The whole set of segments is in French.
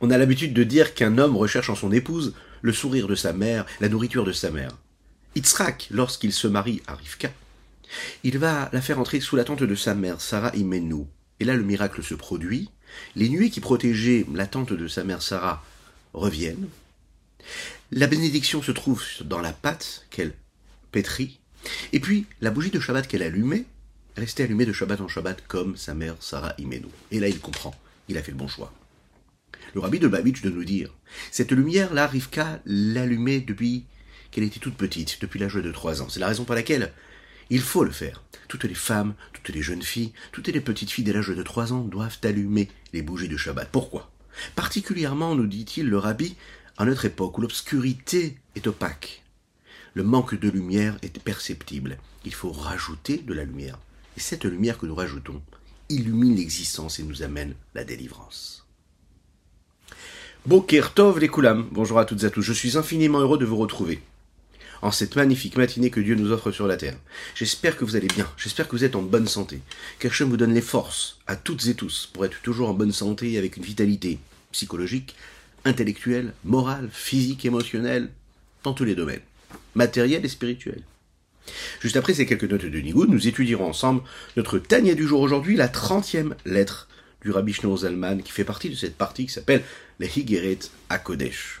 On a l'habitude de dire qu'un homme recherche en son épouse le sourire de sa mère, la nourriture de sa mère. Yitzhak, lorsqu'il se marie à Rivka, il va la faire entrer sous la tente de sa mère, Sarah Imenu. Et là, le miracle se produit. Les nuées qui protégeaient la tente de sa mère Sarah reviennent. La bénédiction se trouve dans la pâte qu'elle pétrit. Et puis, la bougie de Shabbat qu'elle allumait, restait allumée de Shabbat en Shabbat comme sa mère Sarah Imenu. Et là, il comprend. Il a fait le bon choix. Le rabbi de Babich de nous dire, cette lumière-là, Rivka l'allumait depuis qu'elle était toute petite, depuis l'âge de trois ans. C'est la raison pour laquelle il faut le faire. Toutes les femmes, toutes les jeunes filles, toutes les petites filles dès l'âge de trois ans doivent allumer les bougies de Shabbat. Pourquoi? Particulièrement, nous dit-il le rabbi, à notre époque où l'obscurité est opaque. Le manque de lumière est perceptible. Il faut rajouter de la lumière. Et cette lumière que nous rajoutons illumine l'existence et nous amène la délivrance. Boker Tov les Koulam. Bonjour à toutes et à tous. Je suis infiniment heureux de vous retrouver en cette magnifique matinée que Dieu nous offre sur la terre. J'espère que vous allez bien. J'espère que vous êtes en bonne santé. Qu'Hachem vous donne les forces à toutes et tous pour être toujours en bonne santé avec une vitalité psychologique, intellectuelle, morale, physique, émotionnelle, dans tous les domaines, matériel et spirituel. Juste après ces quelques notes de Nigoud, nous étudierons ensemble notre Tania du jour aujourd'hui, la trentième lettre du Rabbi Shneur Zalman, qui fait partie de cette partie qui s'appelle les Higeret à Kodesh.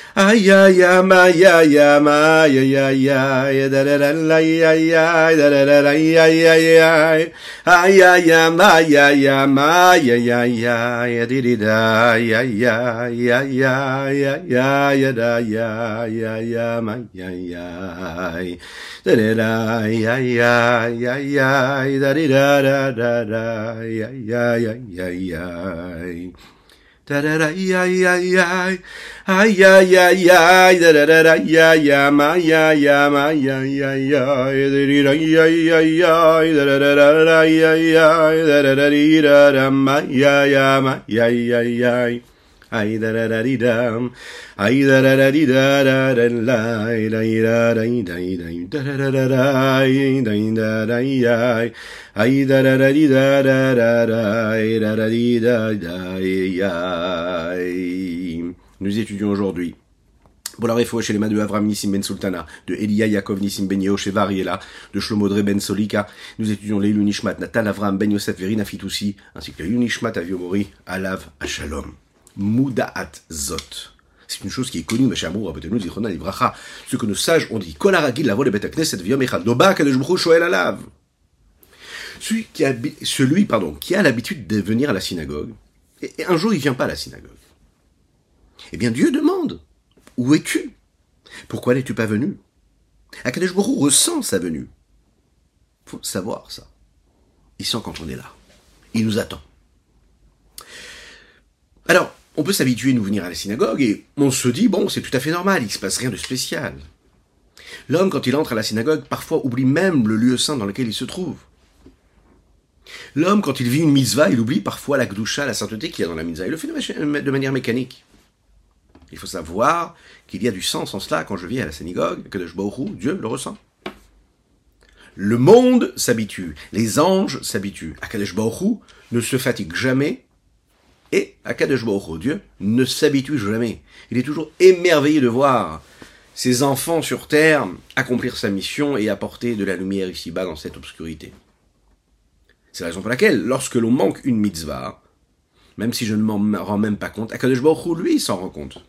ya, ya, ya, ma ya ya ma ya ya ya da da da la ya ya da da da la ya ya ya ay ay ma ya ya ma ya ya ya di di da ya ya ya ya ya ya ya da ya ya ya ma ya ya da da da ya ya ya ya da da da da da ya ya ya ya ya da da da ya ya ya ya ya ya da da da da ya ya ma ya ya ma ya ya ya da da ya ya ya da da da da da ya ya da da da da da ma ya ya ma ya ya ya ay da da da di da ay da da da di da da da la da da da da da da da da da da da ya ay da da da di da da da da da da di da da ya nous étudions aujourd'hui pour la réfoua chez les mains de Avram Nissim Ben Sultana, de Elia Yaakov Nissim Ben Yehoshé Variela, de Shlomodre Ben Solika. Nous étudions les Nishmat, Natal Avram Ben Yosef Verina Fitoussi, ainsi que les Nishmat Aviomori, Alav Ashalom. Mudaat Zot. C'est une chose qui est connue, mais Shamour, Abetenu, Zichona, Livracha. Ce que nos sages ont dit, Kolaragil, la voix de Betakneset, Echad, Doba, Kadejbruch, Shoel Alav. Celui qui a, celui, pardon, qui a l'habitude de venir à la synagogue, et un jour il vient pas à la synagogue. Eh bien, Dieu demande, où es-tu? Pourquoi n'es-tu pas venu? Akadosh ressent sa venue? Faut savoir ça. Il sent quand on est là. Il nous attend. Alors, on peut s'habituer à nous venir à la synagogue et on se dit, bon, c'est tout à fait normal, il se passe rien de spécial. L'homme, quand il entre à la synagogue, parfois oublie même le lieu saint dans lequel il se trouve. L'homme, quand il vit une mitzvah, il oublie parfois la gdusha, la sainteté qu'il y a dans la mitzvah. Il le fait de manière mécanique. Il faut savoir qu'il y a du sens en cela quand je vis à la synagogue, que de Dieu le ressent. Le monde s'habitue, les anges s'habituent. Akadosh Baruch ne se fatigue jamais et Akadosh Baruch Dieu ne s'habitue jamais. Il est toujours émerveillé de voir ses enfants sur terre accomplir sa mission et apporter de la lumière ici-bas dans cette obscurité. C'est la raison pour laquelle, lorsque l'on manque une mitzvah, même si je ne m'en rends même pas compte, Akadosh Baruch lui s'en rend compte.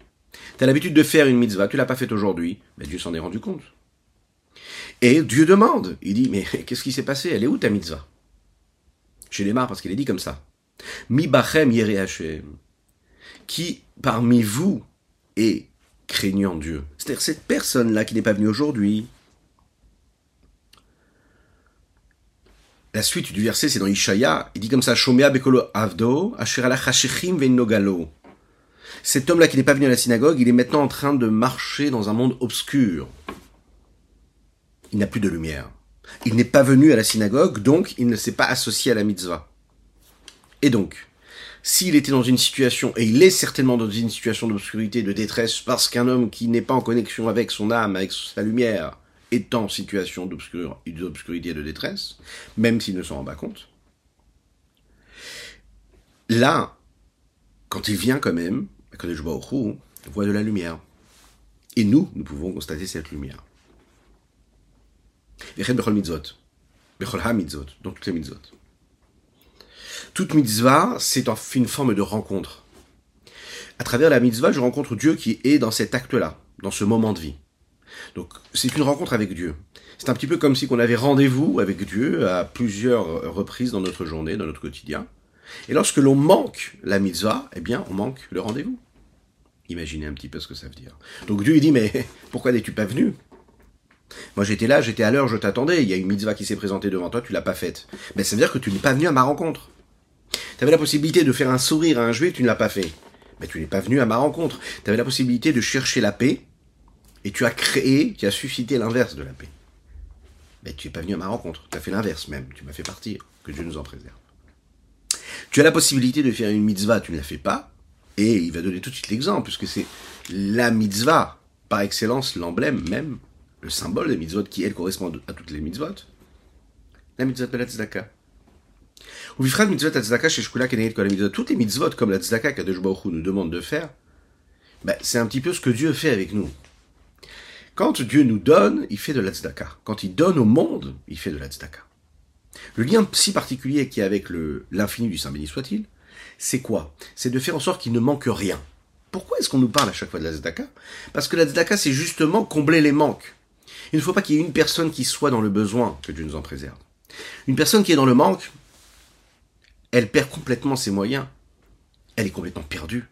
Tu as l'habitude de faire une mitzvah, tu l'as pas faite aujourd'hui, mais Dieu s'en est rendu compte. Et Dieu demande, il dit, mais qu'est-ce qui s'est passé? Elle est où ta mitzvah? Chez les parce qu'il est dit comme ça. Mi bachem. Qui parmi vous est craignant Dieu? C'est-à-dire cette personne-là qui n'est pas venue aujourd'hui. La suite du verset, c'est dans Ishaya. Il dit comme ça Shomea bekolo avdo, venogalo. Cet homme-là qui n'est pas venu à la synagogue, il est maintenant en train de marcher dans un monde obscur. Il n'a plus de lumière. Il n'est pas venu à la synagogue, donc il ne s'est pas associé à la mitzvah. Et donc, s'il était dans une situation, et il est certainement dans une situation d'obscurité, de détresse, parce qu'un homme qui n'est pas en connexion avec son âme, avec sa lumière, est en situation d'obscurité et de détresse, même s'il ne s'en rend pas compte, là, quand il vient quand même, vois au voit de la lumière. Et nous, nous pouvons constater cette lumière. donc toutes les mitzvot. Toute mitzvah, c'est une forme de rencontre. À travers la mitzvah, je rencontre Dieu qui est dans cet acte-là, dans ce moment de vie. Donc, c'est une rencontre avec Dieu. C'est un petit peu comme si on avait rendez-vous avec Dieu à plusieurs reprises dans notre journée, dans notre quotidien. Et lorsque l'on manque la mitzvah, eh bien, on manque le rendez-vous. Imaginez un petit peu ce que ça veut dire. Donc Dieu il dit, mais pourquoi n'es-tu pas venu? Moi j'étais là, j'étais à l'heure, je t'attendais, il y a une mitzvah qui s'est présentée devant toi, tu l'as pas faite. Mais ça veut dire que tu n'es pas venu à ma rencontre. Tu avais la possibilité de faire un sourire à un juif, tu ne l'as pas fait. Mais tu n'es pas venu à ma rencontre. Tu avais la possibilité de chercher la paix, et tu as créé, tu as suscité l'inverse de la paix. Mais tu n'es pas venu à ma rencontre, tu as fait l'inverse même, tu m'as fait partir, que Dieu nous en préserve. Tu as la possibilité de faire une mitzvah, tu ne la fais pas, et il va donner tout de suite l'exemple, puisque c'est la mitzvah, par excellence, l'emblème même, le symbole des mitzvot, qui elle correspond à toutes les mitzvot. La mitzvah de la tzedaka. Toutes les mitzvot, comme la tzedaka qu'Adesh nous demande de faire, ben, c'est un petit peu ce que Dieu fait avec nous. Quand Dieu nous donne, il fait de la tzedaka. Quand il donne au monde, il fait de la tzedaka. Le lien si particulier qui est avec l'infini du Saint béni soit-il, c'est quoi? C'est de faire en sorte qu'il ne manque rien. Pourquoi est-ce qu'on nous parle à chaque fois de la tzedaka Parce que la tzedaka, c'est justement combler les manques. Il ne faut pas qu'il y ait une personne qui soit dans le besoin, que Dieu nous en préserve. Une personne qui est dans le manque, elle perd complètement ses moyens. Elle est complètement perdue.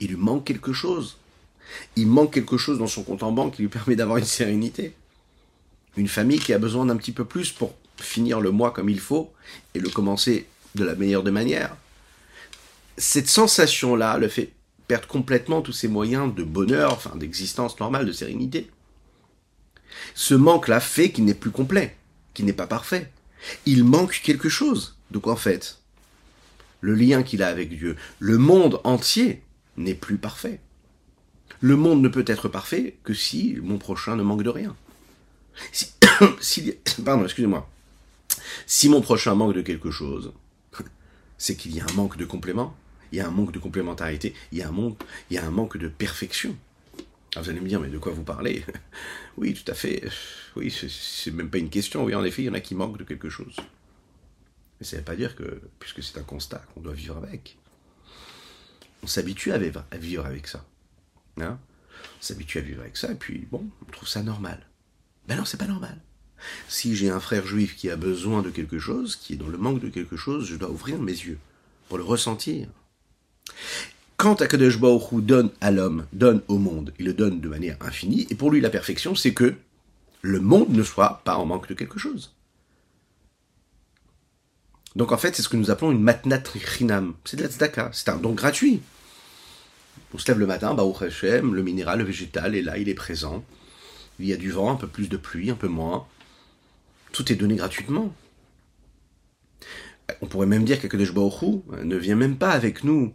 Il lui manque quelque chose. Il manque quelque chose dans son compte en banque qui lui permet d'avoir une sérénité. Une famille qui a besoin d'un petit peu plus pour finir le mois comme il faut et le commencer de la meilleure des manières. Cette sensation-là le fait perdre complètement tous ses moyens de bonheur, enfin d'existence normale, de sérénité. Ce manque-là fait qu'il n'est plus complet, qu'il n'est pas parfait. Il manque quelque chose. Donc en fait, le lien qu'il a avec Dieu, le monde entier n'est plus parfait. Le monde ne peut être parfait que si mon prochain ne manque de rien. Si, pardon, excusez-moi. Si mon prochain manque de quelque chose, c'est qu'il y a un manque de complément, il y a un manque de complémentarité, il y a un manque, il y a un manque de perfection. vous allez me dire, mais de quoi vous parlez? Oui, tout à fait. Oui, c'est même pas une question. Oui, en effet, il y en a qui manquent de quelque chose. Mais ça ne veut pas dire que, puisque c'est un constat, qu'on doit vivre avec. On s'habitue à vivre, à vivre avec ça. Hein? On s'habitue à vivre avec ça, et puis, bon, on trouve ça normal. Ben non, c'est pas normal. Si j'ai un frère juif qui a besoin de quelque chose, qui est dans le manque de quelque chose, je dois ouvrir mes yeux pour le ressentir. Quand Akadosh Baruch donne à l'homme, donne au monde, il le donne de manière infinie, et pour lui la perfection, c'est que le monde ne soit pas en manque de quelque chose. Donc en fait, c'est ce que nous appelons une matnat chinam. C'est de la tzedaka, c'est un don gratuit. On se lève le matin, Baruch Hashem, le minéral, le végétal est là, il est présent. Il y a du vent, un peu plus de pluie, un peu moins. Tout est donné gratuitement. On pourrait même dire qu'Akadosh Baruch ne vient même pas avec nous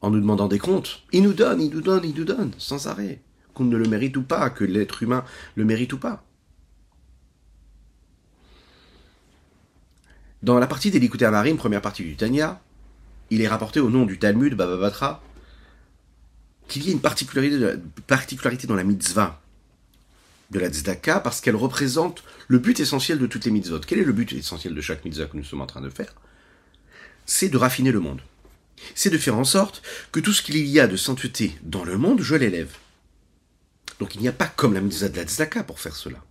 en nous demandant des comptes. Il nous donne, il nous donne, il nous donne, sans arrêt. Qu'on ne le mérite ou pas, que l'être humain le mérite ou pas. Dans la partie des Marim, première partie du Tanya, il est rapporté au nom du Talmud, Baba Batra, qu'il y a une particularité dans la mitzvah de la tzedaka parce qu'elle représente le but essentiel de toutes les mitzvot. Quel est le but essentiel de chaque mitzvah que nous sommes en train de faire? C'est de raffiner le monde. C'est de faire en sorte que tout ce qu'il y a de sainteté dans le monde, je l'élève. Donc il n'y a pas comme la mitzvah de la tzedaka pour faire cela.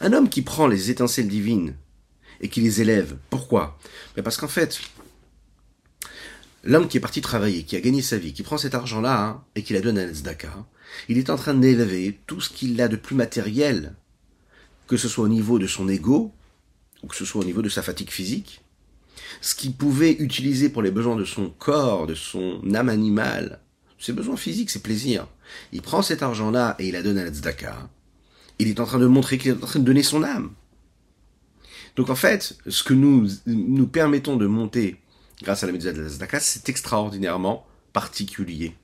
Un homme qui prend les étincelles divines et qui les élève. Pourquoi? Mais Parce qu'en fait, l'homme qui est parti travailler, qui a gagné sa vie, qui prend cet argent-là hein, et qui la donne à l'Ezdaka, il est en train d'élever tout ce qu'il a de plus matériel, que ce soit au niveau de son ego, ou que ce soit au niveau de sa fatigue physique, ce qu'il pouvait utiliser pour les besoins de son corps, de son âme animale, ses besoins physiques, ses plaisirs. Il prend cet argent-là et il la donne à l'Ezdaka. Il est en train de montrer qu'il est en train de donner son âme. Donc en fait, ce que nous nous permettons de monter grâce à la méthode de la c'est extraordinairement particulier.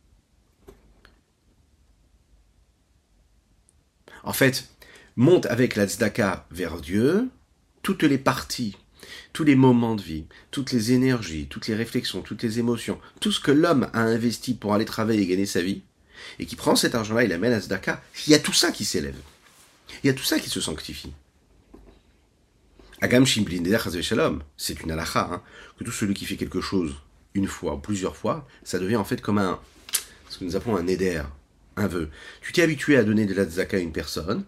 En fait, monte avec la tzedaka vers Dieu toutes les parties, tous les moments de vie, toutes les énergies, toutes les réflexions, toutes les émotions, tout ce que l'homme a investi pour aller travailler et gagner sa vie, et qui prend cet argent-là et l'amène à tzedaka, il y a tout ça qui s'élève. Il y a tout ça qui se sanctifie. Agam Shalom, c'est une halakha, hein, que tout celui qui fait quelque chose une fois ou plusieurs fois, ça devient en fait comme un, ce que nous appelons un éder, un vœu. Tu t'es habitué à donner de la tzaka à une personne,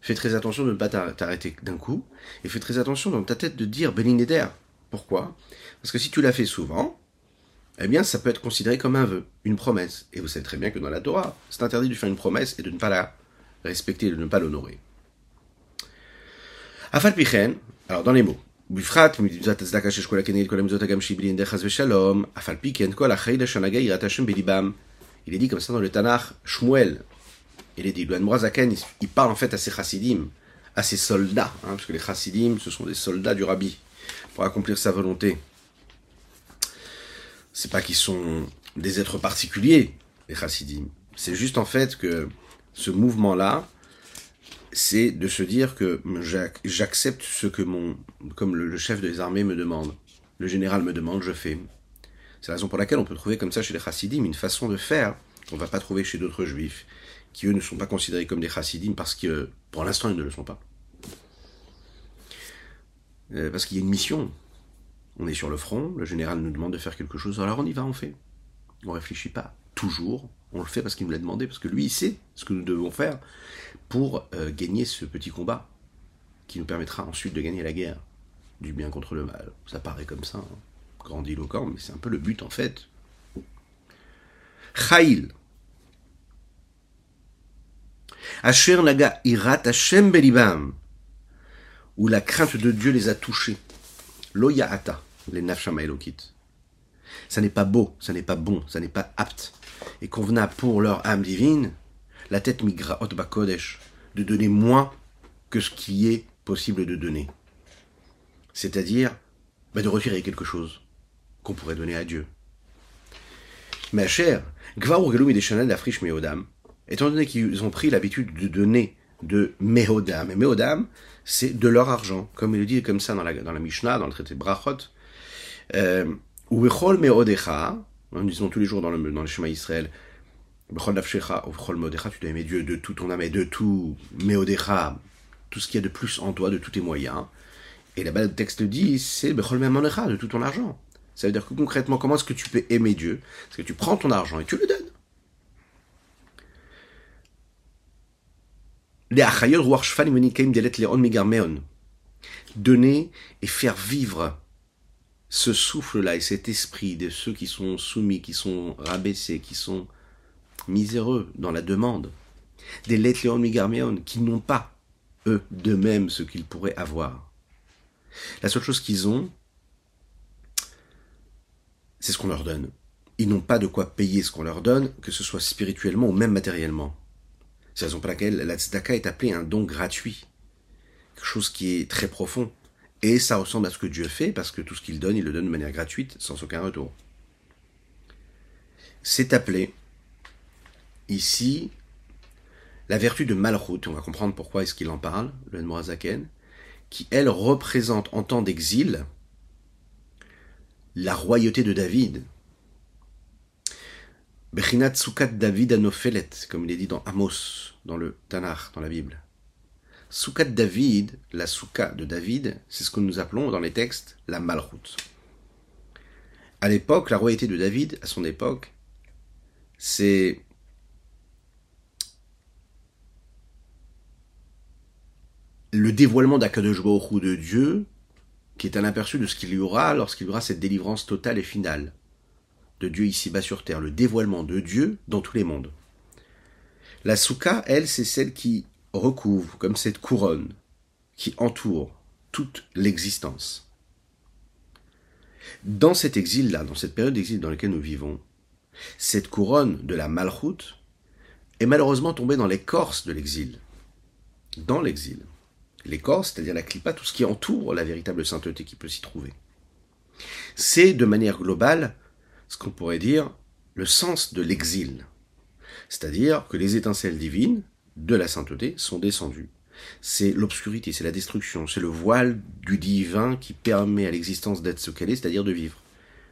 fais très attention de ne pas t'arrêter d'un coup, et fais très attention dans ta tête de dire Benin Neder. Pourquoi Parce que si tu l'as fait souvent, eh bien ça peut être considéré comme un vœu, une promesse. Et vous savez très bien que dans la Torah, c'est interdit de faire une promesse et de ne pas la respecter, de ne pas l'honorer. Afal Pichen, alors dans les mots, בפרט ממצוות הצדקה שיש כל הכנגד כל המצוות הגם שהיא בלי חס ושלום, אף על פי כן כל החיל השנהגה יראת השם בליבם. Il est dit comme ça dans le Tanakh, Shmuel, il est dit, le il parle en fait à ses chassidim, à ses soldats, hein, parce que les chassidim, ce sont des soldats du rabbi, pour accomplir sa volonté. C'est pas qu'ils sont des êtres particuliers, les chassidim. C'est juste en fait que ce mouvement-là, c'est de se dire que j'accepte ce que mon, comme le chef des armées me demande, le général me demande, je fais. C'est la raison pour laquelle on peut trouver comme ça chez les chassidim une façon de faire qu'on ne va pas trouver chez d'autres juifs, qui eux ne sont pas considérés comme des chassidim parce que pour l'instant ils ne le sont pas. Euh, parce qu'il y a une mission. On est sur le front, le général nous demande de faire quelque chose, alors on y va, on fait. On réfléchit pas. Toujours, on le fait parce qu'il nous l'a demandé, parce que lui, il sait ce que nous devons faire pour euh, gagner ce petit combat qui nous permettra ensuite de gagner la guerre du bien contre le mal. Ça paraît comme ça, hein. Grandiloquent, mais c'est un peu le but en fait. Chaïl. Asher naga irat Hashem belibam. Où la crainte de Dieu les a touchés. Loya ata, les nafshama elokit. Ça n'est pas beau, ça n'est pas bon, ça n'est pas apte et convenable pour leur âme divine, la tête migra bakodesh, de donner moins que ce qui est possible de donner. C'est-à-dire bah, de retirer quelque chose qu'on pourrait donner à Dieu. Ma chère, étant donné qu'ils ont pris l'habitude de donner de Mehodam, et Mehodam, c'est de leur argent, comme il le dit comme ça dans la, dans la Mishnah, dans le traité Brachot, euh, ou Mehodecha, nous disons tous les jours dans le, dans le schéma Israël, tu dois aimer Dieu de tout ton âme et de tout, Meodecha, tout ce qu'il y a de plus en toi, de tous tes moyens. Et là-bas, le texte dit, c'est de tout ton argent. Ça veut dire que concrètement, comment est-ce que tu peux aimer Dieu? C'est que tu prends ton argent et tu le donnes. Donner et faire vivre ce souffle-là et cet esprit de ceux qui sont soumis, qui sont rabaissés, qui sont miséreux dans la demande, des Letléon Migarméon qui n'ont pas, eux, d'eux-mêmes, ce qu'ils pourraient avoir. La seule chose qu'ils ont, c'est ce qu'on leur donne. Ils n'ont pas de quoi payer ce qu'on leur donne, que ce soit spirituellement ou même matériellement. C'est la raison pour laquelle la tzedaka est appelée un don gratuit. Quelque chose qui est très profond. Et ça ressemble à ce que Dieu fait, parce que tout ce qu'il donne, il le donne de manière gratuite, sans aucun retour. C'est appelé, ici, la vertu de Malchut, on va comprendre pourquoi est-ce qu'il en parle, le Morazaken, qui, elle, représente en temps d'exil la royauté de David. Bechinat Sukat David Anofelet, comme il est dit dans Amos, dans le Tanakh, dans la Bible. Souka de David, la souka de David, c'est ce que nous appelons dans les textes la malroute. À l'époque, la royauté de David, à son époque, c'est le dévoilement d'Akadosh de Dieu qui est un aperçu de ce qu'il y aura lorsqu'il y aura cette délivrance totale et finale de Dieu ici-bas sur terre, le dévoilement de Dieu dans tous les mondes. La souka, elle, c'est celle qui recouvre, comme cette couronne, qui entoure toute l'existence. Dans cet exil-là, dans cette période d'exil dans laquelle nous vivons, cette couronne de la malchoute est malheureusement tombée dans l'écorce de l'exil. Dans l'exil. L'écorce, c'est-à-dire la clipa, tout ce qui entoure la véritable sainteté qui peut s'y trouver. C'est, de manière globale, ce qu'on pourrait dire le sens de l'exil. C'est-à-dire que les étincelles divines de la sainteté sont descendues. C'est l'obscurité, c'est la destruction, c'est le voile du divin qui permet à l'existence d'être ce qu'elle est, c'est-à-dire de vivre.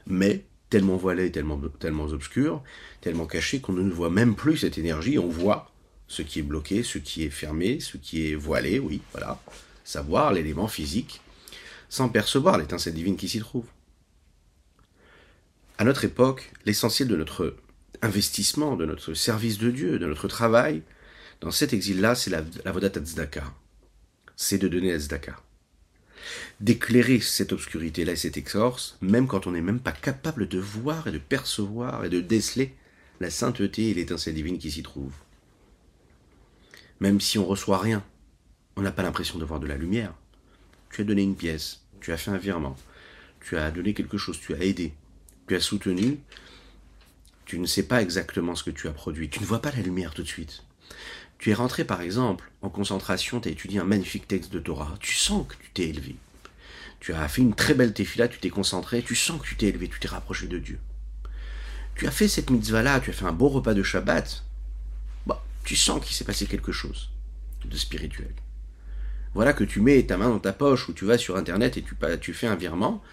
Mais tellement voilé, tellement, tellement obscur, tellement caché qu'on ne voit même plus cette énergie, on voit ce qui est bloqué, ce qui est fermé, ce qui est voilé, oui, voilà, savoir l'élément physique, sans percevoir l'étincelle divine qui s'y trouve. À notre époque, l'essentiel de notre investissement, de notre service de Dieu, de notre travail, dans cet exil-là, c'est la, la Vodat C'est de donner la Tzedaka d'éclairer cette obscurité-là et cette exorce, même quand on n'est même pas capable de voir et de percevoir et de déceler la sainteté et l'étincelle divine qui s'y trouve. Même si on reçoit rien, on n'a pas l'impression de voir de la lumière. Tu as donné une pièce, tu as fait un virement, tu as donné quelque chose, tu as aidé, tu as soutenu, tu ne sais pas exactement ce que tu as produit, tu ne vois pas la lumière tout de suite. Tu es rentré par exemple en concentration, tu as étudié un magnifique texte de Torah, tu sens que tu t'es élevé. Tu as fait une très belle tefila, tu t'es concentré, tu sens que tu t'es élevé, tu t'es rapproché de Dieu. Tu as fait cette mitzvah-là, tu as fait un beau repas de Shabbat. Tu sens qu'il s'est passé quelque chose de spirituel. Voilà que tu mets ta main dans ta poche ou tu vas sur Internet et tu, tu fais un virement.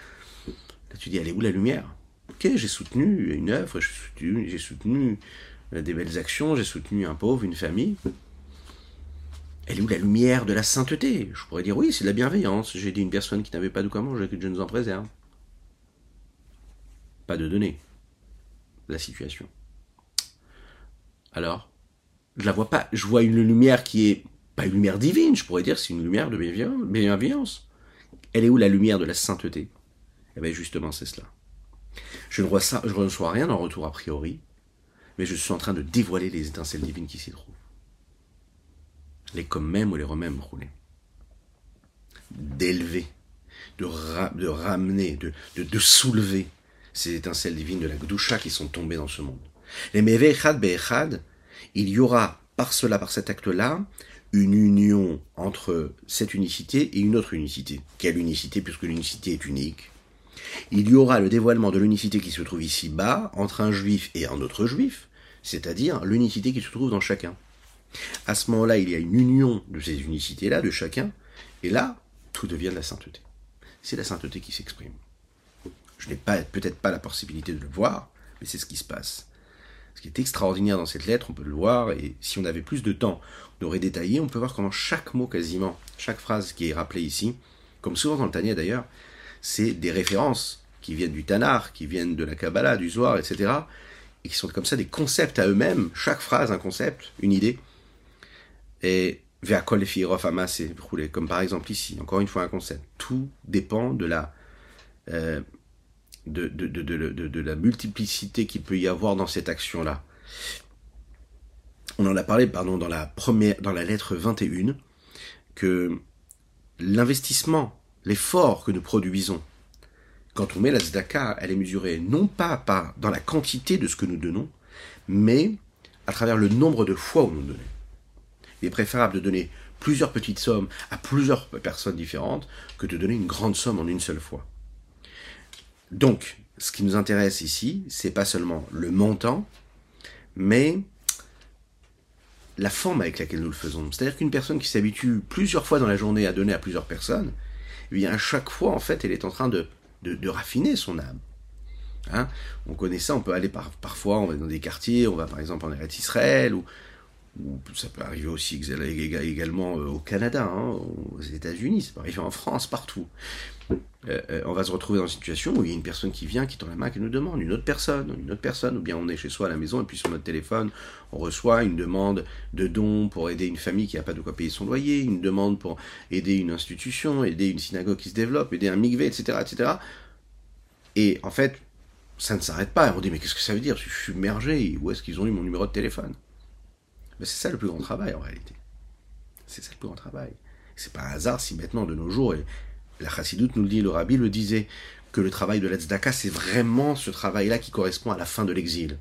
Là, tu dis, est où la lumière? Ok, j'ai soutenu une œuvre, j'ai soutenu, soutenu euh, des belles actions, j'ai soutenu un pauvre, une famille. Elle est où la lumière de la sainteté? Je pourrais dire oui, c'est de la bienveillance. J'ai dit une personne qui n'avait pas de quoi manger, que Dieu nous en préserve. Pas de données. La situation. Alors, je la vois pas. Je vois une lumière qui est pas une lumière divine, je pourrais dire c'est une lumière de bienveillance. Elle est où la lumière de la sainteté? Eh bien justement, c'est cela. Je ne, reçois, je ne reçois rien en retour a priori, mais je suis en train de dévoiler les étincelles divines qui s'y trouvent les comme même ou les remèmes roulés. D'élever, de, ramener, de, soulever ces étincelles divines de la Gdusha qui sont tombées dans ce monde. Les Mevechad Be'echad, il y aura par cela, par cet acte-là, une union entre cette unicité et une autre unicité. Quelle unicité puisque l'unicité est unique? Il y aura le dévoilement de l'unicité qui se trouve ici-bas entre un juif et un autre juif, c'est-à-dire l'unicité qui se trouve dans chacun. À ce moment-là, il y a une union de ces unicités-là, de chacun, et là, tout devient de la sainteté. C'est la sainteté qui s'exprime. Je n'ai peut-être pas la possibilité de le voir, mais c'est ce qui se passe. Ce qui est extraordinaire dans cette lettre, on peut le voir, et si on avait plus de temps, on aurait détaillé, on peut voir comment chaque mot quasiment, chaque phrase qui est rappelée ici, comme souvent dans le Tania d'ailleurs, c'est des références qui viennent du Tanar, qui viennent de la Kabbalah, du Zohar, etc., et qui sont comme ça des concepts à eux-mêmes, chaque phrase un concept, une idée, et c'est roulé. Comme par exemple ici, encore une fois un concept. Tout dépend de la, euh, de, la multiplicité qu'il peut y avoir dans cette action-là. On en a parlé, pardon, dans la première, dans la lettre 21, que l'investissement, l'effort que nous produisons, quand on met la zdaka, elle est mesurée non pas par, dans la quantité de ce que nous donnons, mais à travers le nombre de fois où nous donnons. Il est préférable de donner plusieurs petites sommes à plusieurs personnes différentes que de donner une grande somme en une seule fois. Donc, ce qui nous intéresse ici, c'est pas seulement le montant, mais la forme avec laquelle nous le faisons. C'est-à-dire qu'une personne qui s'habitue plusieurs fois dans la journée à donner à plusieurs personnes, eh bien à chaque fois, en fait, elle est en train de, de, raffiner son âme. Hein? On connaît ça, on peut aller par, parfois, on va dans des quartiers, on va par exemple en Eretz Israël, ou ou ça peut arriver aussi également au Canada, hein, aux États-Unis, ça peut arriver en France, partout. Euh, euh, on va se retrouver dans une situation où il y a une personne qui vient, qui tend la main, qui nous demande, une autre personne, une autre personne, ou bien on est chez soi à la maison et puis sur notre téléphone, on reçoit une demande de don pour aider une famille qui n'a pas de quoi payer son loyer, une demande pour aider une institution, aider une synagogue qui se développe, aider un migvé, etc., etc. Et en fait, ça ne s'arrête pas. On dit, mais qu'est-ce que ça veut dire? Je suis submergé, où est-ce qu'ils ont eu mon numéro de téléphone? Mais C'est ça le plus grand travail en réalité. C'est ça le plus grand travail. C'est pas un hasard si maintenant, de nos jours, et la chassidoute nous le dit, le rabbi le disait, que le travail de l'Etzdaka, c'est vraiment ce travail-là qui correspond à la fin de l'exil.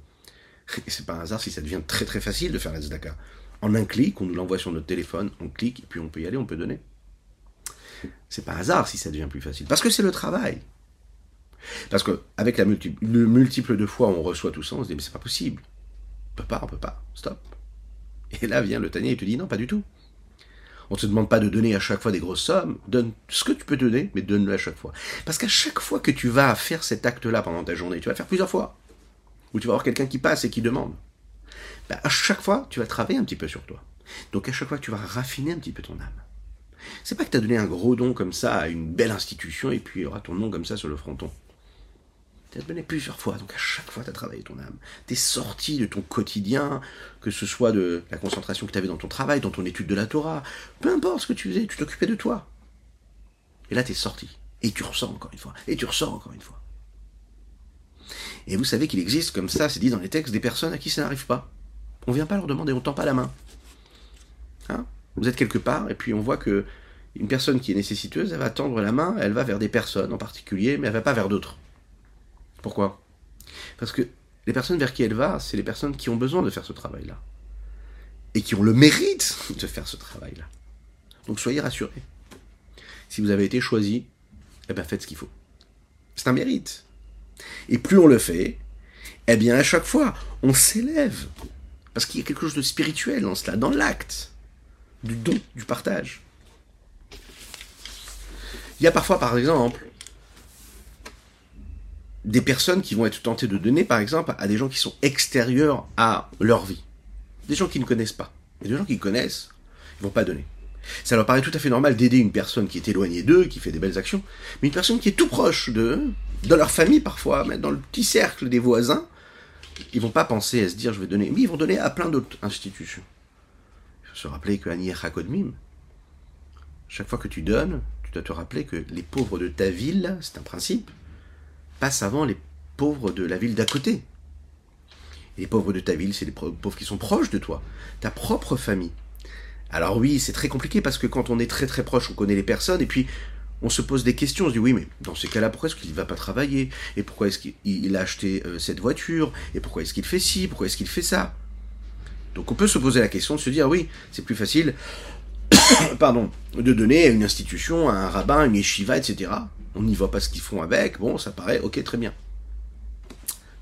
Et c'est pas un hasard si ça devient très très facile de faire l'Etzdaka. En un clic, on nous l'envoie sur notre téléphone, on clique, et puis on peut y aller, on peut donner. C'est pas un hasard si ça devient plus facile. Parce que c'est le travail. Parce qu'avec la le multiple de fois où on reçoit tout ça, on se dit, mais c'est pas possible. On peut pas, on peut pas. Stop. Et là vient le Tania et te dit, non, pas du tout. On ne te demande pas de donner à chaque fois des grosses sommes. Donne ce que tu peux donner, mais donne-le à chaque fois. Parce qu'à chaque fois que tu vas faire cet acte-là pendant ta journée, tu vas le faire plusieurs fois. Ou tu vas avoir quelqu'un qui passe et qui demande. Ben, à chaque fois, tu vas travailler un petit peu sur toi. Donc à chaque fois, tu vas raffiner un petit peu ton âme. C'est pas que tu as donné un gros don comme ça à une belle institution et puis il y aura ton nom comme ça sur le fronton. Tu as donné plusieurs fois, donc à chaque fois tu as travaillé ton âme. Tu es sorti de ton quotidien, que ce soit de la concentration que tu avais dans ton travail, dans ton étude de la Torah, peu importe ce que tu faisais, tu t'occupais de toi. Et là tu es sorti. Et tu ressors encore une fois. Et tu ressors encore une fois. Et vous savez qu'il existe comme ça, c'est dit dans les textes, des personnes à qui ça n'arrive pas. On vient pas leur demander, on tend pas la main. Hein? Vous êtes quelque part, et puis on voit que une personne qui est nécessiteuse, elle va tendre la main, elle va vers des personnes en particulier, mais elle va pas vers d'autres. Pourquoi? Parce que les personnes vers qui elle va, c'est les personnes qui ont besoin de faire ce travail-là. Et qui ont le mérite de faire ce travail-là. Donc soyez rassurés. Si vous avez été choisi, eh bien faites ce qu'il faut. C'est un mérite. Et plus on le fait, eh bien à chaque fois, on s'élève. Parce qu'il y a quelque chose de spirituel dans cela, dans l'acte, du don, du partage. Il y a parfois, par exemple, des personnes qui vont être tentées de donner, par exemple, à des gens qui sont extérieurs à leur vie. Des gens qui ne connaissent pas. Et des gens qui connaissent, ils vont pas donner. Ça leur paraît tout à fait normal d'aider une personne qui est éloignée d'eux, qui fait des belles actions, mais une personne qui est tout proche d'eux, dans leur famille parfois, mais dans le petit cercle des voisins, ils vont pas penser à se dire je vais donner, mais ils vont donner à plein d'autres institutions. Il faut se rappeler que Anir Hakodmim, chaque fois que tu donnes, tu dois te rappeler que les pauvres de ta ville, c'est un principe, passe avant les pauvres de la ville d'à côté. Les pauvres de ta ville, c'est les pauvres qui sont proches de toi, ta propre famille. Alors oui, c'est très compliqué parce que quand on est très très proche, on connaît les personnes et puis on se pose des questions. On se dit oui, mais dans ces cas-là, pourquoi est-ce qu'il ne va pas travailler? Et pourquoi est-ce qu'il a acheté euh, cette voiture? Et pourquoi est-ce qu'il fait ci? Pourquoi est-ce qu'il fait ça? Donc on peut se poser la question de se dire oui, c'est plus facile, pardon, de donner à une institution, à un rabbin, une yeshiva, etc on n'y voit pas ce qu'ils font avec, bon, ça paraît ok, très bien.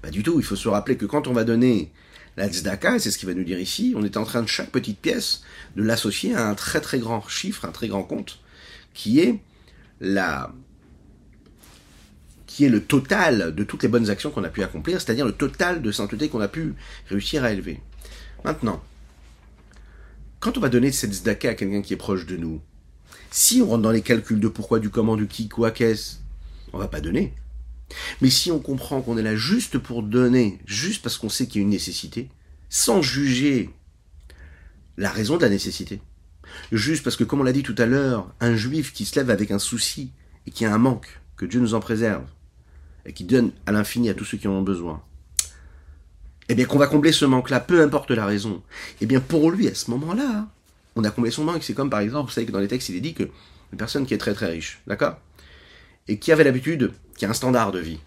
Pas du tout, il faut se rappeler que quand on va donner la tzedaka, c'est ce qu'il va nous dire ici, on est en train de chaque petite pièce de l'associer à un très très grand chiffre, un très grand compte, qui est la qui est le total de toutes les bonnes actions qu'on a pu accomplir, c'est-à-dire le total de sainteté qu'on a pu réussir à élever. Maintenant, quand on va donner cette tzedaka à quelqu'un qui est proche de nous, si on rentre dans les calculs de pourquoi, du comment, du qui, quoi, qu'est-ce, on va pas donner. Mais si on comprend qu'on est là juste pour donner, juste parce qu'on sait qu'il y a une nécessité, sans juger la raison de la nécessité, juste parce que, comme on l'a dit tout à l'heure, un juif qui se lève avec un souci et qui a un manque, que Dieu nous en préserve, et qui donne à l'infini à tous ceux qui en ont besoin, eh bien qu'on va combler ce manque-là, peu importe la raison, eh bien pour lui, à ce moment-là, on a comblé son manque. C'est comme par exemple, vous savez que dans les textes, il est dit que une personne qui est très très riche, d'accord? Et qui avait l'habitude, qui a un standard de vie,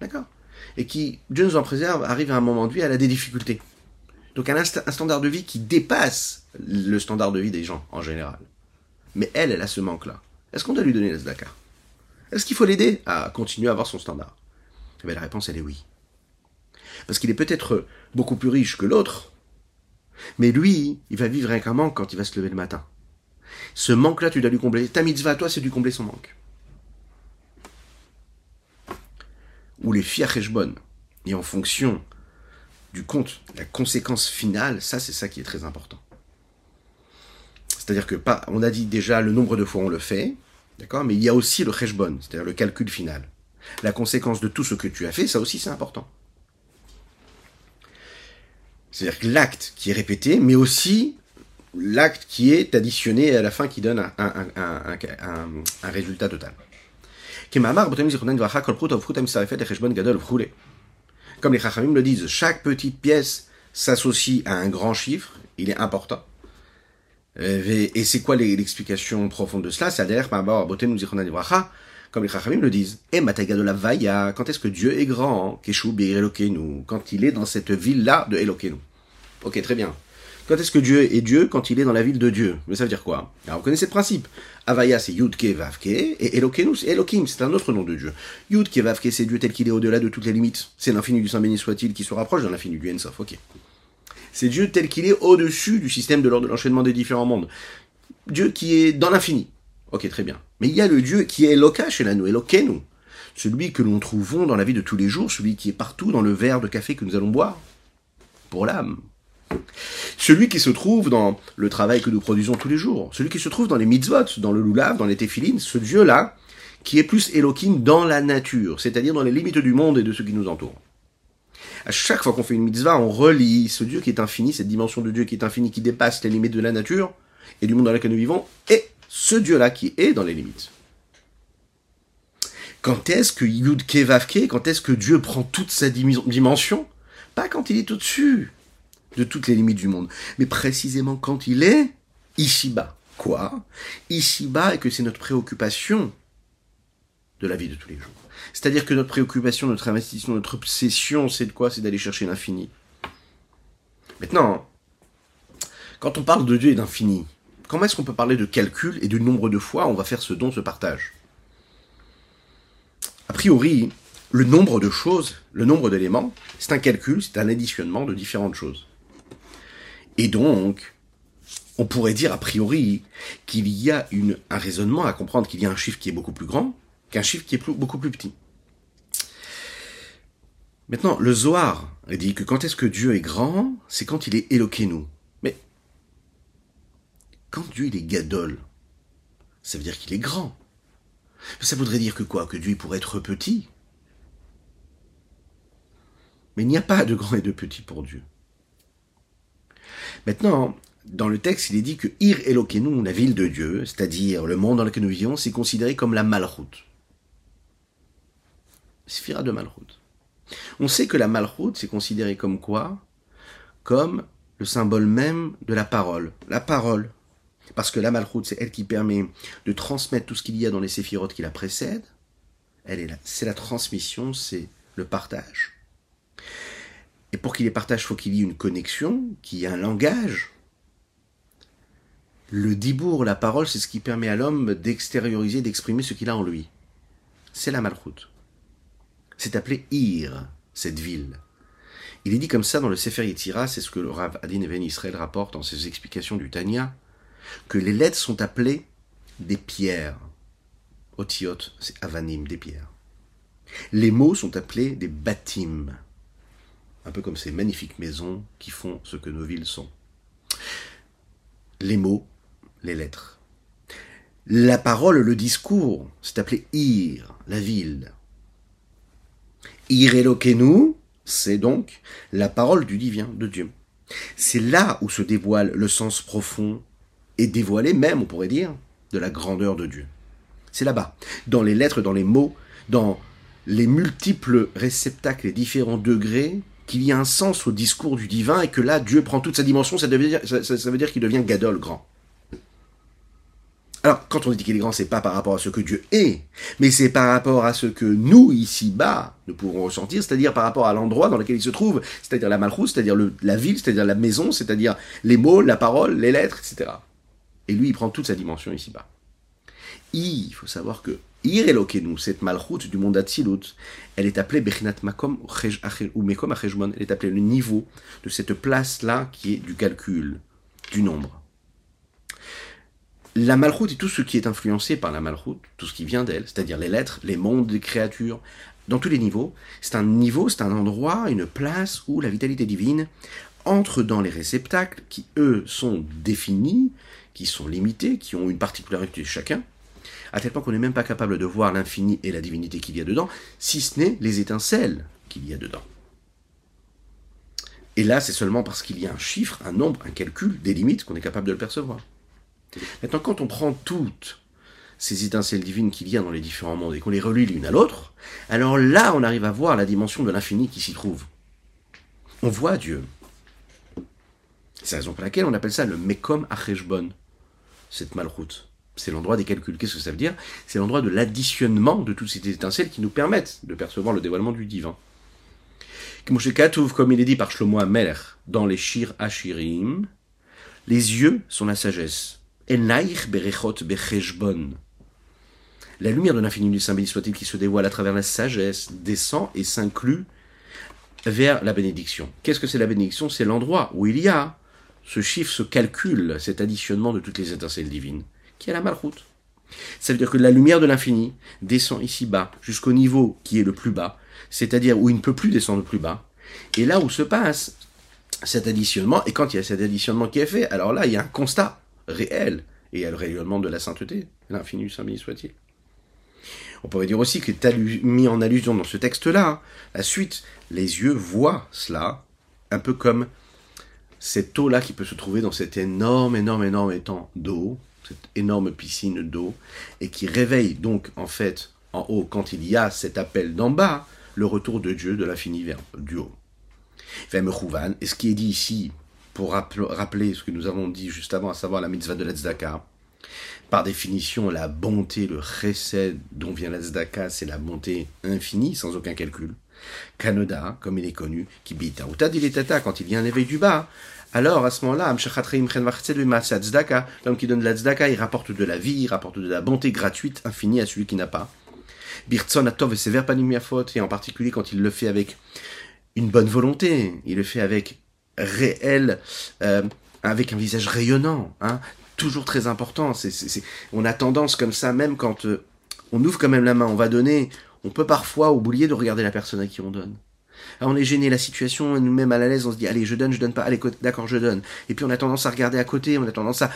d'accord? Et qui, Dieu nous en préserve, arrive à un moment de vie, elle a des difficultés. Donc un, standard de vie qui dépasse le standard de vie des gens en général. Mais elle, elle a ce manque-là. Est-ce qu'on doit lui donner la Est-ce qu'il faut l'aider à continuer à avoir son standard? Eh La réponse, elle est oui. Parce qu'il est peut-être beaucoup plus riche que l'autre, mais lui, il va vivre manque quand il va se lever le matin. Ce manque-là, tu dois lui combler. Ta mitzvah, toi, c'est de combler son manque. Ou les fiacheshbon. Et en fonction du compte, la conséquence finale, ça, c'est ça qui est très important. C'est-à-dire que pas, on a dit déjà le nombre de fois on le fait, d'accord, mais il y a aussi le cheshbon, c'est-à-dire le calcul final. La conséquence de tout ce que tu as fait, ça aussi c'est important. C'est-à-dire que l'acte qui est répété, mais aussi l'acte qui est additionné à la fin qui donne un, un, un, un résultat total. Comme les Chachamim le disent, chaque petite pièce s'associe à un grand chiffre, il est important. Euh, et c'est quoi l'explication profonde de cela? C'est d'ailleurs comme les Chachamim le disent. Et Mataga de la Vaya, quand est-ce que Dieu est grand Keshu nous quand il est dans cette ville-là de Elokenu. Ok, très bien. Quand est-ce que Dieu est Dieu? Quand il est dans la ville de Dieu. Mais ça veut dire quoi? Alors, vous connaissez le principe. Avaya, c'est Yudke Vavke, et Elokenu, c'est Elokim, c'est un autre nom de Dieu. Yudke Vavke, c'est Dieu tel qu'il est au-delà de toutes les limites. C'est l'infini du Saint béni soit-il qui se rapproche de l'infini du Ensof. Ok. C'est Dieu tel qu'il est au-dessus du système de l'ordre de l'enchaînement des différents mondes. Dieu qui est dans l'infini. Ok, très bien. Mais il y a le Dieu qui est Eloka chez nous, Elokenu. Celui que nous trouvons dans la vie de tous les jours, celui qui est partout dans le verre de café que nous allons boire. Pour l'âme. Celui qui se trouve dans le travail que nous produisons tous les jours, celui qui se trouve dans les mitzvot, dans le lulav, dans les téphilines, ce Dieu-là, qui est plus Elohim dans la nature, c'est-à-dire dans les limites du monde et de ce qui nous entoure. À chaque fois qu'on fait une mitzvah, on relie ce Dieu qui est infini, cette dimension de Dieu qui est infini, qui dépasse les limites de la nature et du monde dans lequel nous vivons, et ce Dieu-là qui est dans les limites. Quand est-ce que Yud Kevavke, quand est-ce que Dieu prend toute sa dimension? Pas quand il est au-dessus de toutes les limites du monde, mais précisément quand il est ici-bas. Quoi? Ici-bas et que c'est notre préoccupation de la vie de tous les jours. C'est-à-dire que notre préoccupation, notre investissement, notre obsession, c'est de quoi? C'est d'aller chercher l'infini. Maintenant, quand on parle de Dieu et d'infini, comment est-ce qu'on peut parler de calcul et du nombre de fois on va faire ce don, ce partage? A priori, le nombre de choses, le nombre d'éléments, c'est un calcul, c'est un additionnement de différentes choses. Et donc, on pourrait dire a priori qu'il y a un raisonnement à comprendre qu'il y a un chiffre qui est beaucoup plus grand qu'un chiffre qui est beaucoup plus petit. Maintenant, le Zohar dit que quand est-ce que Dieu est grand, c'est quand il est éloqué nous. Quand Dieu est gadol, ça veut dire qu'il est grand. Ça voudrait dire que quoi? Que Dieu pourrait être petit? Mais il n'y a pas de grand et de petit pour Dieu. Maintenant, dans le texte, il est dit que Ir Elokenu, la ville de Dieu, c'est-à-dire le monde dans lequel nous vivons, c'est considéré comme la Malchut. Sphira de Malchut. On sait que la Malchut, c'est considéré comme quoi? Comme le symbole même de la parole. La parole. Parce que la Malchut, c'est elle qui permet de transmettre tout ce qu'il y a dans les séphirotes qui la précèdent. Elle. C'est la transmission, c'est le partage. Et pour qu'il y ait partage, il faut qu'il y ait une connexion, qu'il y ait un langage. Le dibour, la parole, c'est ce qui permet à l'homme d'extérioriser, d'exprimer ce qu'il a en lui. C'est la malchoute. C'est appelé Ir, cette ville. Il est dit comme ça dans le Sefer Yetzira, c'est ce que le Rav Adin Even Israël rapporte dans ses explications du Tanya, que les lettres sont appelées des pierres. Otiot, c'est Avanim, des pierres. Les mots sont appelés des batim un peu comme ces magnifiques maisons qui font ce que nos villes sont. Les mots, les lettres. La parole, le discours, c'est appelé Ir, la ville. Ir c'est donc la parole du divin, de Dieu. C'est là où se dévoile le sens profond et dévoilé même, on pourrait dire, de la grandeur de Dieu. C'est là-bas, dans les lettres, dans les mots, dans les multiples réceptacles et différents degrés qu'il y a un sens au discours du divin et que là, Dieu prend toute sa dimension, ça, veut dire, ça, veut dire qu'il devient Gadol, grand. Alors, quand on dit qu'il est grand, c'est pas par rapport à ce que Dieu est, mais c'est par rapport à ce que nous, ici-bas, nous pouvons ressentir, c'est-à-dire par rapport à l'endroit dans lequel il se trouve, c'est-à-dire la malchous, c'est-à-dire la ville, c'est-à-dire la maison, c'est-à-dire les mots, la parole, les lettres, etc. Et lui, il prend toute sa dimension ici-bas. Il faut savoir que Ir cette malchut du monde Atzilut, elle est appelée Bechinat Makom ou Mekom Elle est appelée le niveau de cette place-là qui est du calcul, du nombre. La malchut est tout ce qui est influencé par la malchut, tout ce qui vient d'elle, c'est-à-dire les lettres, les mondes les créatures, dans tous les niveaux. C'est un niveau, c'est un endroit, une place où la vitalité divine entrent dans les réceptacles qui, eux, sont définis, qui sont limités, qui ont une particularité chacun, à tel point qu'on n'est même pas capable de voir l'infini et la divinité qu'il y a dedans, si ce n'est les étincelles qu'il y a dedans. Et là, c'est seulement parce qu'il y a un chiffre, un nombre, un calcul, des limites qu'on est capable de le percevoir. Maintenant, quand on prend toutes ces étincelles divines qu'il y a dans les différents mondes et qu'on les relie l'une à l'autre, alors là, on arrive à voir la dimension de l'infini qui s'y trouve. On voit Dieu. C'est la raison pour laquelle on appelle ça le Mekom Acheshbon, cette malroute. C'est l'endroit des calculs. Qu'est-ce que ça veut dire? C'est l'endroit de l'additionnement de toutes ces étincelles qui nous permettent de percevoir le dévoilement du divin. Comme il est dit par Shlomo dans les Shir Ashirim, les yeux sont la sagesse. La lumière de l'infini du Saint béni soit-il qui se dévoile à travers la sagesse descend et s'inclut vers la bénédiction. Qu'est-ce que c'est la bénédiction? C'est l'endroit où il y a ce chiffre, ce calcul, cet additionnement de toutes les étincelles divines, qui est la malroute. Ça veut dire que la lumière de l'infini descend ici bas, jusqu'au niveau qui est le plus bas, c'est-à-dire où il ne peut plus descendre plus bas. Et là où se passe cet additionnement, et quand il y a cet additionnement qui est fait, alors là, il y a un constat réel, et il y a le rayonnement de la sainteté, l'infini saint soit-il. On pourrait dire aussi que as mis en allusion dans ce texte-là, hein, la suite, les yeux voient cela, un peu comme cette eau-là qui peut se trouver dans cet énorme, énorme, énorme étang d'eau, cette énorme piscine d'eau, et qui réveille donc en fait en haut, quand il y a cet appel d'en bas, le retour de Dieu de l'infini vers du haut. Et ce qui est dit ici, pour rappeler ce que nous avons dit juste avant, à savoir la mitzvah de l'Etzdaka, par définition, la bonté, le chesed dont vient l'Etzdaka, c'est la bonté infinie, sans aucun calcul. Kanoda, comme il est connu, qui bita. Ou tata, quand il y a un éveil du bas, alors à ce moment-là, l'homme qui donne de la il rapporte de la vie, il rapporte de la bonté gratuite, infinie à celui qui n'a pas. Birtson Atov et Sever et en particulier quand il le fait avec une bonne volonté, il le fait avec réel, euh, avec un visage rayonnant, hein, toujours très important. C'est, on a tendance comme ça, même quand euh, on ouvre quand même la main, on va donner, on peut parfois oublier de regarder la personne à qui on donne. On est gêné, la situation, nous-mêmes à l'aise, on se dit, allez, je donne, je donne pas, allez, d'accord, je donne. Et puis on a tendance à regarder à côté, on a tendance à,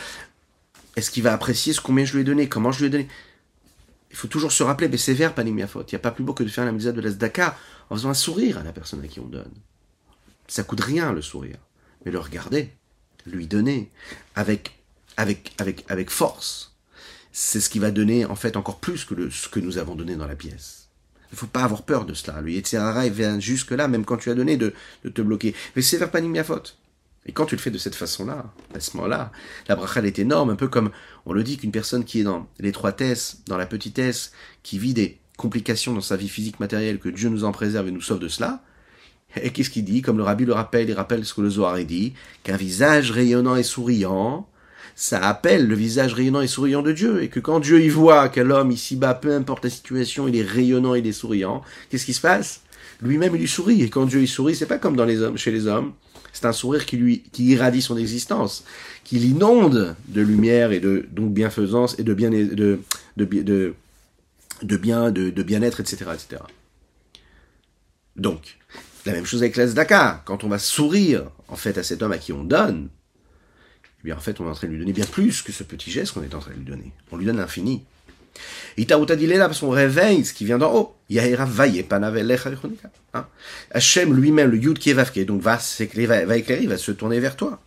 est-ce qu'il va apprécier ce combien je lui ai donné, comment je lui ai donné? Il faut toujours se rappeler, mais sévère, pas Il n'y a pas plus beau que de faire la misère de l'Asdaka en faisant un sourire à la personne à qui on donne. Ça coûte rien le sourire, mais le regarder, lui donner avec, avec, avec, avec force, c'est ce qui va donner en fait encore plus que ce que nous avons donné dans la pièce. Il ne faut pas avoir peur de cela. Lui, etc. il vient jusque là, même quand tu as donné, de, de te bloquer. Mais c'est vers faute. Et quand tu le fais de cette façon-là, à ce moment-là, la bracha est énorme, un peu comme on le dit qu'une personne qui est dans l'étroitesse, dans la petitesse, qui vit des complications dans sa vie physique matérielle, que Dieu nous en préserve et nous sauve de cela. Et qu'est-ce qu'il dit? Comme le rabbi le rappelle, il rappelle ce que le Zohar dit, qu'un visage rayonnant et souriant, ça appelle le visage rayonnant et souriant de Dieu, et que quand Dieu y voit qu'un homme ici-bas, peu importe la situation, il est rayonnant, il est souriant, qu'est-ce qui se passe? Lui-même, il lui sourit, et quand Dieu y sourit, c'est pas comme dans les hommes, chez les hommes, c'est un sourire qui lui, qui irradie son existence, qui l'inonde de lumière et de donc bienfaisance et de bien de de de, de bien de, de bien-être, etc., etc. Donc, la même chose avec l'Azdaka. Quand on va sourire, en fait, à cet homme à qui on donne, eh bien, en fait, on est en train de lui donner bien plus que ce petit geste qu'on est en train de lui donner. On lui donne l'infini. Itaouta là parce qu'on réveille ce qui vient d'en haut. Vaye hein. Hachem lui-même, le Yud qui est donc va s'éclairer, va éclairer, va se tourner vers toi.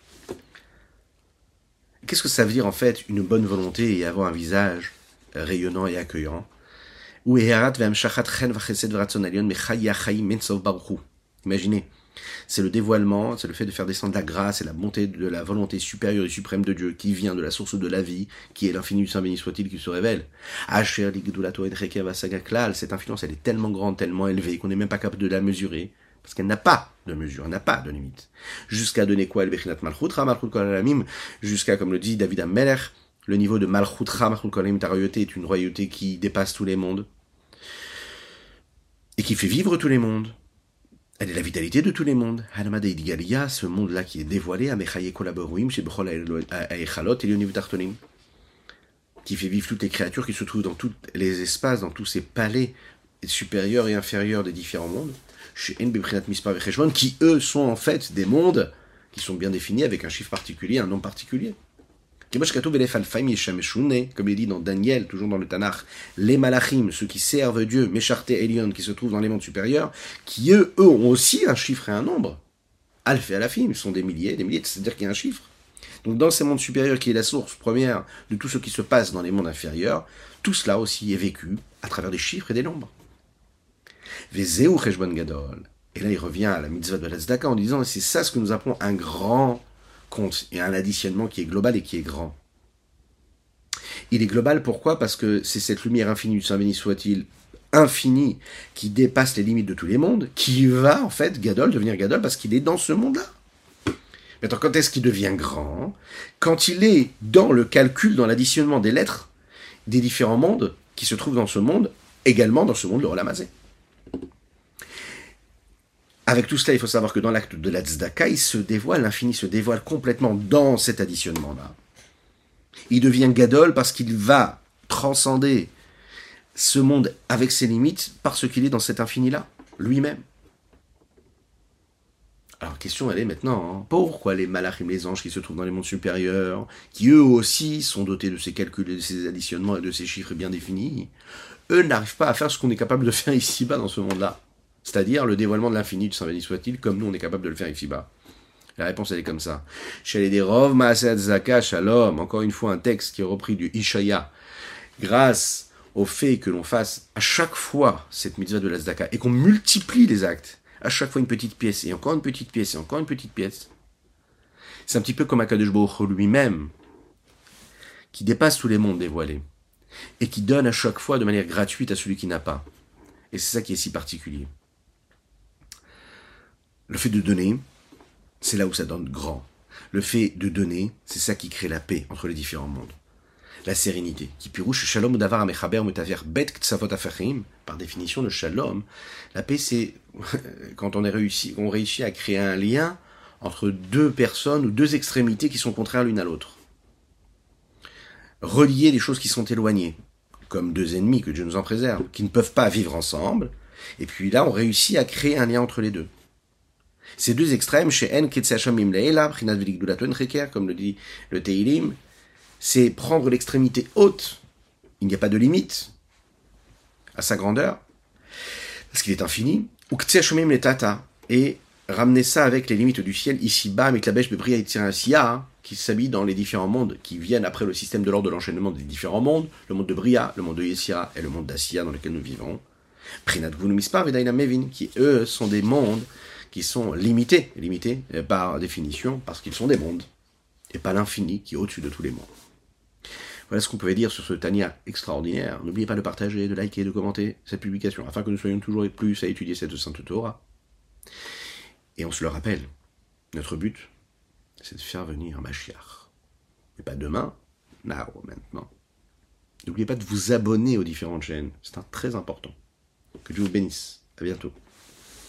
Qu'est-ce que ça veut dire en fait une bonne volonté et avoir un visage rayonnant et accueillant? Imaginez, c'est le dévoilement, c'est le fait de faire descendre la grâce et la bonté de la volonté supérieure et suprême de Dieu qui vient de la source de la vie, qui est l'infini du Saint béni soit-il qui se révèle. Cette influence, elle est tellement grande, tellement élevée qu'on n'est même pas capable de la mesurer, parce qu'elle n'a pas de mesure, elle n'a pas de limite. Jusqu'à donner quoi Jusqu'à, comme le dit David Ameller, le niveau de Malchut Malchut Kolamim, ta royauté est une royauté qui dépasse tous les mondes et qui fait vivre tous les mondes. Elle est la vitalité de tous les mondes. ce monde-là qui est dévoilé, qui fait vivre toutes les créatures qui se trouvent dans tous les espaces, dans tous ces palais supérieurs et inférieurs des différents mondes, qui eux sont en fait des mondes qui sont bien définis avec un chiffre particulier, un nom particulier. Comme il dit dans Daniel, toujours dans le Tanakh, les malachim, ceux qui servent Dieu, Mécharté Elion, qui se trouvent dans les mondes supérieurs, qui eux, eux ont aussi un chiffre et un nombre. Alpha et Alafim, ils sont des milliers, des milliers, c'est-à-dire qu'il y a un chiffre. Donc dans ces mondes supérieurs, qui est la source première de tout ce qui se passe dans les mondes inférieurs, tout cela aussi est vécu à travers des chiffres et des nombres. Gadol. Et là, il revient à la mitzvah de la en disant, c'est ça ce que nous appelons un grand compte et un additionnement qui est global et qui est grand. Il est global pourquoi? Parce que c'est cette lumière infinie du Saint béni soit-il, infinie, qui dépasse les limites de tous les mondes, qui va en fait, Gadol, devenir Gadol parce qu'il est dans ce monde-là. Maintenant, quand est-ce qu'il devient grand? Quand il est dans le calcul, dans l'additionnement des lettres des différents mondes qui se trouvent dans ce monde, également dans ce monde de Rolamazé. Avec tout cela, il faut savoir que dans l'acte de la tzedaka, il se dévoile, l'infini se dévoile complètement dans cet additionnement-là. Il devient gadol parce qu'il va transcender ce monde avec ses limites parce qu'il est dans cet infini-là, lui-même. Alors, question, est maintenant, hein, pourquoi les malachim, les anges qui se trouvent dans les mondes supérieurs, qui eux aussi sont dotés de ces calculs, de ces additionnements et de ces chiffres bien définis, eux n'arrivent pas à faire ce qu'on est capable de faire ici-bas dans ce monde-là? C'est-à-dire le dévoilement de l'infini du Saint béni soit-il, comme nous on est capable de le faire ici-bas. La réponse elle est comme ça. Rov Zaka Shalom, encore une fois un texte qui est repris du Ishaya, grâce au fait que l'on fasse à chaque fois cette mitzvah de la Zaka et qu'on multiplie les actes, à chaque fois une petite pièce et encore une petite pièce et encore une petite pièce. C'est un petit peu comme Akadosh lui-même, qui dépasse tous les mondes dévoilés et qui donne à chaque fois de manière gratuite à celui qui n'a pas. Et c'est ça qui est si particulier. Le fait de donner, c'est là où ça donne grand. Le fait de donner, c'est ça qui crée la paix entre les différents mondes. La sérénité. Qui pirouche shalom Par définition, le shalom, la paix, c'est quand on, est réussi, on réussit à créer un lien entre deux personnes ou deux extrémités qui sont contraires l'une à l'autre. Relier des choses qui sont éloignées, comme deux ennemis, que Dieu nous en préserve, qui ne peuvent pas vivre ensemble. Et puis là, on réussit à créer un lien entre les deux. Ces deux extrêmes, chez En comme le dit le Teilim, c'est prendre l'extrémité haute, il n'y a pas de limite à sa grandeur, parce qu'il est infini, ou et ramener ça avec les limites du ciel, ici-bas, avec la bêche Bria qui s'habille dans les différents mondes qui viennent après le système de l'ordre de l'enchaînement des différents mondes, le monde de Bria, le monde de Yesira et le monde d'Assia dans lequel nous vivons. Prinat et Mevin, qui eux sont des mondes qui sont limités, limités euh, par définition, parce qu'ils sont des mondes, et pas l'infini qui est au-dessus de tous les mondes. Voilà ce qu'on pouvait dire sur ce Tania extraordinaire. N'oubliez pas de partager, de liker, de commenter cette publication, afin que nous soyons toujours plus à étudier cette Sainte Torah. Et on se le rappelle, notre but, c'est de faire venir un Mashiach. Mais pas demain, now, maintenant. N'oubliez pas de vous abonner aux différentes chaînes, c'est très important. Que Dieu vous bénisse. À bientôt.